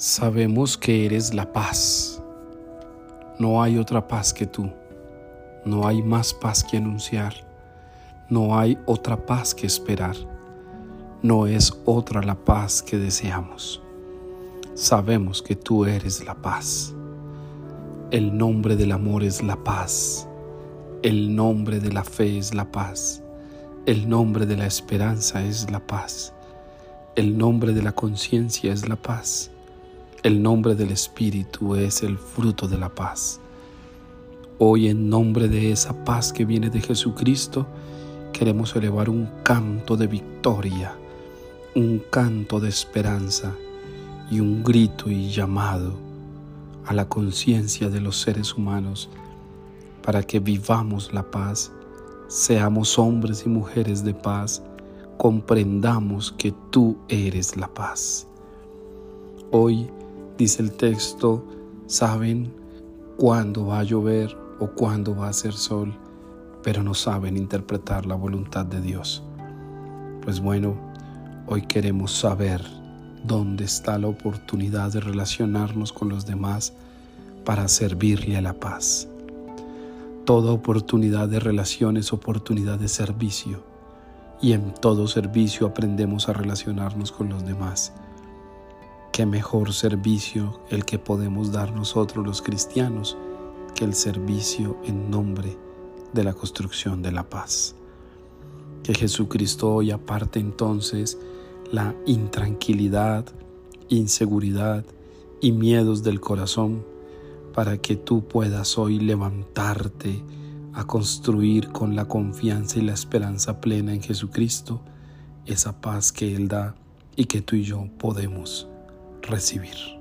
Sabemos que eres la paz. No hay otra paz que tú. No hay más paz que anunciar. No hay otra paz que esperar. No es otra la paz que deseamos. Sabemos que tú eres la paz. El nombre del amor es la paz. El nombre de la fe es la paz. El nombre de la esperanza es la paz. El nombre de la conciencia es la paz. El nombre del Espíritu es el fruto de la paz. Hoy en nombre de esa paz que viene de Jesucristo, queremos elevar un canto de victoria, un canto de esperanza y un grito y llamado a la conciencia de los seres humanos para que vivamos la paz, seamos hombres y mujeres de paz, comprendamos que tú eres la paz. Hoy dice el texto, saben cuándo va a llover o cuándo va a hacer sol, pero no saben interpretar la voluntad de Dios. Pues bueno, hoy queremos saber dónde está la oportunidad de relacionarnos con los demás para servirle a la paz. Toda oportunidad de relación es oportunidad de servicio y en todo servicio aprendemos a relacionarnos con los demás qué mejor servicio el que podemos dar nosotros los cristianos que el servicio en nombre de la construcción de la paz. Que Jesucristo hoy aparte entonces la intranquilidad, inseguridad y miedos del corazón para que tú puedas hoy levantarte a construir con la confianza y la esperanza plena en Jesucristo esa paz que Él da y que tú y yo podemos recibir.